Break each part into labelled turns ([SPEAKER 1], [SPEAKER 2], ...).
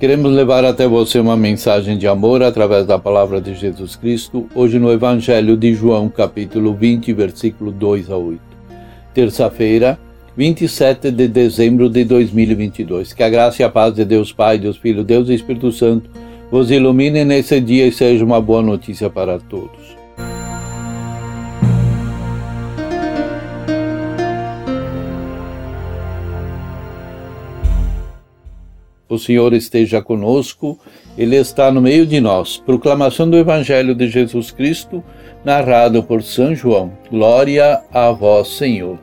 [SPEAKER 1] Queremos levar até você uma mensagem de amor através da palavra de Jesus Cristo, hoje no Evangelho de João, capítulo 20, versículo 2 a 8. Terça-feira, 27 de dezembro de 2022. Que a graça e a paz de Deus Pai, Deus Filho, Deus e Espírito Santo vos ilumine nesse dia e seja uma boa notícia para todos. O Senhor esteja conosco, Ele está no meio de nós. Proclamação do Evangelho de Jesus Cristo, narrado por São João. Glória a vós, Senhor.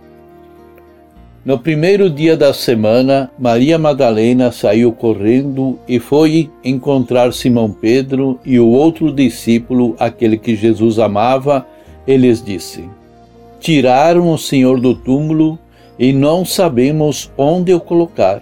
[SPEAKER 1] No primeiro dia da semana, Maria Madalena saiu correndo e foi encontrar Simão Pedro e o outro discípulo, aquele que Jesus amava, e lhes disse: Tiraram o Senhor do túmulo e não sabemos onde o colocar.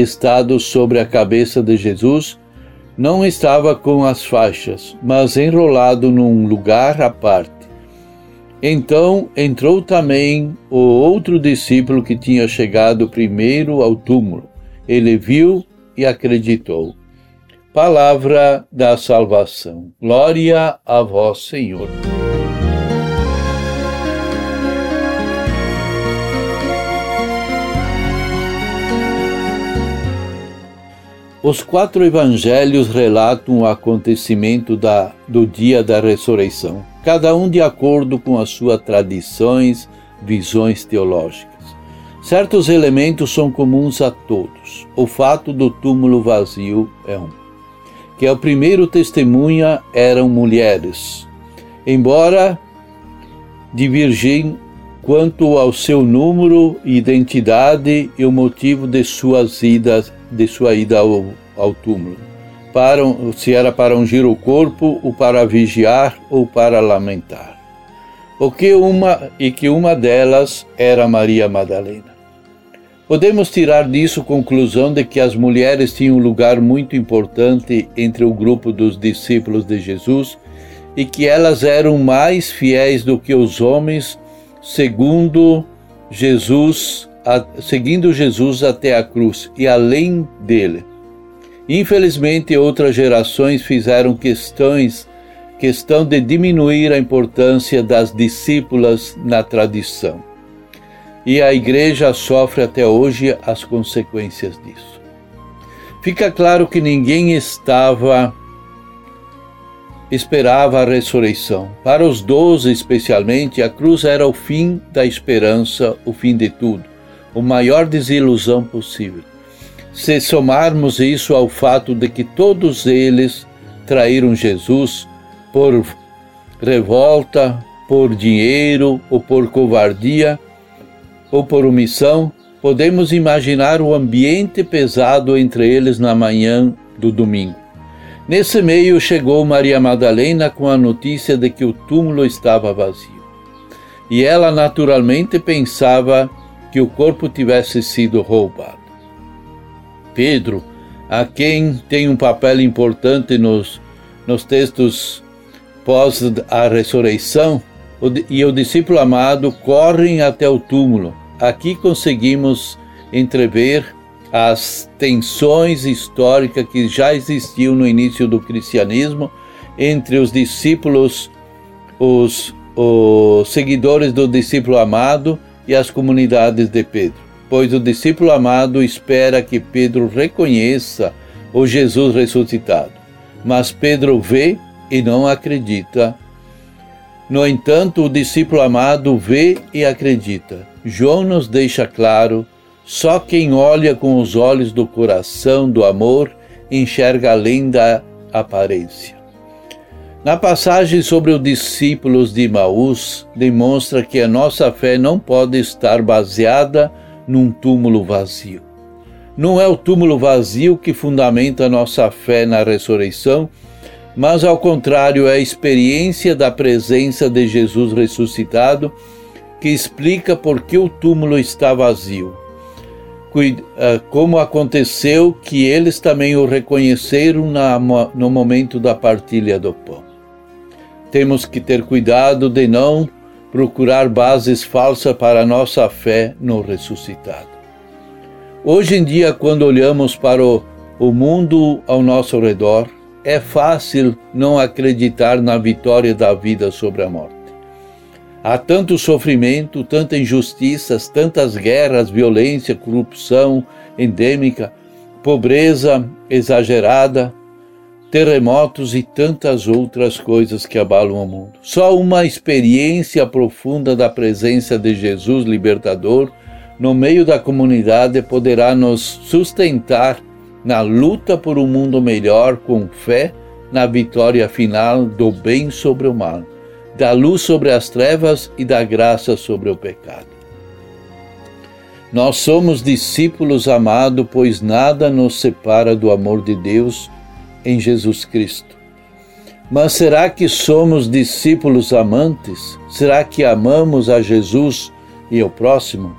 [SPEAKER 1] estado sobre a cabeça de Jesus, não estava com as faixas, mas enrolado num lugar à parte. Então entrou também o outro discípulo que tinha chegado primeiro ao túmulo. Ele viu e acreditou. Palavra da salvação. Glória a vós, Senhor. Os quatro evangelhos relatam o acontecimento da, do dia da ressurreição, cada um de acordo com as suas tradições, visões teológicas. Certos elementos são comuns a todos. O fato do túmulo vazio é um. Que ao primeiro testemunha eram mulheres. Embora divergem quanto ao seu número, identidade e o motivo de suas idas, de sua ida ao, ao túmulo. Para, se era para ungir o corpo, ou para vigiar, ou para lamentar. O que uma e que uma delas era Maria Madalena. Podemos tirar disso conclusão de que as mulheres tinham um lugar muito importante entre o grupo dos discípulos de Jesus e que elas eram mais fiéis do que os homens segundo Jesus, a, seguindo Jesus até a cruz e além dele. Infelizmente, outras gerações fizeram questões, questão de diminuir a importância das discípulas na tradição. E a igreja sofre até hoje as consequências disso. Fica claro que ninguém estava esperava a ressurreição. Para os doze, especialmente, a cruz era o fim da esperança, o fim de tudo, a maior desilusão possível. Se somarmos isso ao fato de que todos eles traíram Jesus por revolta, por dinheiro ou por covardia ou por omissão, podemos imaginar o ambiente pesado entre eles na manhã do domingo. Nesse meio chegou Maria Madalena com a notícia de que o túmulo estava vazio. E ela naturalmente pensava que o corpo tivesse sido roubado. Pedro, a quem tem um papel importante nos, nos textos pós a ressurreição, e o discípulo amado correm até o túmulo. Aqui conseguimos entrever as tensões históricas que já existiam no início do cristianismo entre os discípulos, os, os seguidores do discípulo amado e as comunidades de Pedro. Pois o discípulo amado espera que Pedro reconheça o Jesus ressuscitado. Mas Pedro vê e não acredita No entanto, o discípulo amado vê e acredita. João nos deixa claro: só quem olha com os olhos do coração do amor enxerga além da aparência. Na passagem sobre os discípulos de Maús, demonstra que a nossa fé não pode estar baseada num túmulo vazio. Não é o túmulo vazio que fundamenta a nossa fé na ressurreição, mas ao contrário, é a experiência da presença de Jesus ressuscitado que explica por que o túmulo está vazio. Ah, como aconteceu que eles também o reconheceram no momento da partilha do pão. Temos que ter cuidado de não procurar bases falsas para nossa fé no ressuscitado. Hoje em dia, quando olhamos para o, o mundo ao nosso redor, é fácil não acreditar na vitória da vida sobre a morte. Há tanto sofrimento, tanta injustiças, tantas guerras, violência, corrupção endêmica, pobreza exagerada, terremotos e tantas outras coisas que abalam o mundo. Só uma experiência profunda da presença de Jesus libertador no meio da comunidade poderá nos sustentar na luta por um mundo melhor com fé na vitória final do bem sobre o mal, da luz sobre as trevas e da graça sobre o pecado. Nós somos discípulos amados, pois nada nos separa do amor de Deus em Jesus Cristo. Mas será que somos discípulos amantes? Será que amamos a Jesus e o próximo?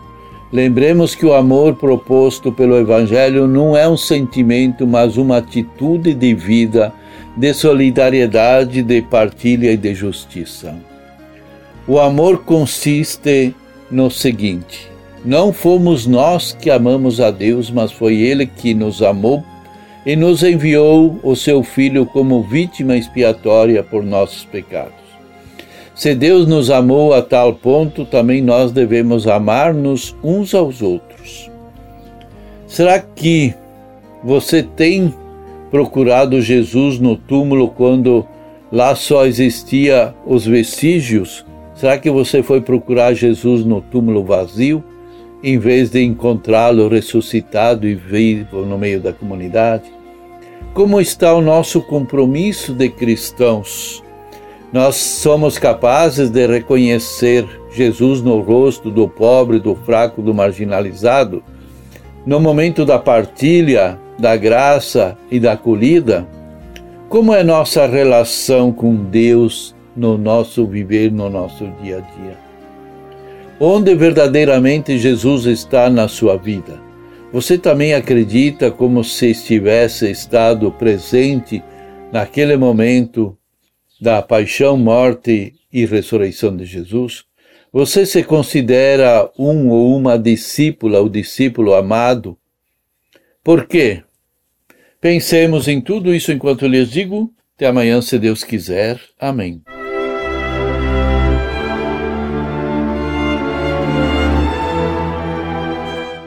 [SPEAKER 1] Lembremos que o amor proposto pelo Evangelho não é um sentimento, mas uma atitude de vida, de solidariedade, de partilha e de justiça. O amor consiste no seguinte: não fomos nós que amamos a Deus, mas foi Ele que nos amou e nos enviou o seu Filho como vítima expiatória por nossos pecados. Se Deus nos amou a tal ponto, também nós devemos amar-nos uns aos outros. Será que você tem procurado Jesus no túmulo quando lá só existia os vestígios? Será que você foi procurar Jesus no túmulo vazio, em vez de encontrá-lo ressuscitado e vivo no meio da comunidade? Como está o nosso compromisso de cristãos? Nós somos capazes de reconhecer Jesus no rosto do pobre, do fraco, do marginalizado, no momento da partilha, da graça e da acolhida? Como é nossa relação com Deus no nosso viver, no nosso dia a dia? Onde verdadeiramente Jesus está na sua vida? Você também acredita como se estivesse estado presente naquele momento da paixão, morte e ressurreição de Jesus? Você se considera um ou uma discípula ou discípulo amado? Por quê? Pensemos em tudo isso enquanto lhes digo. Até amanhã, se Deus quiser. Amém.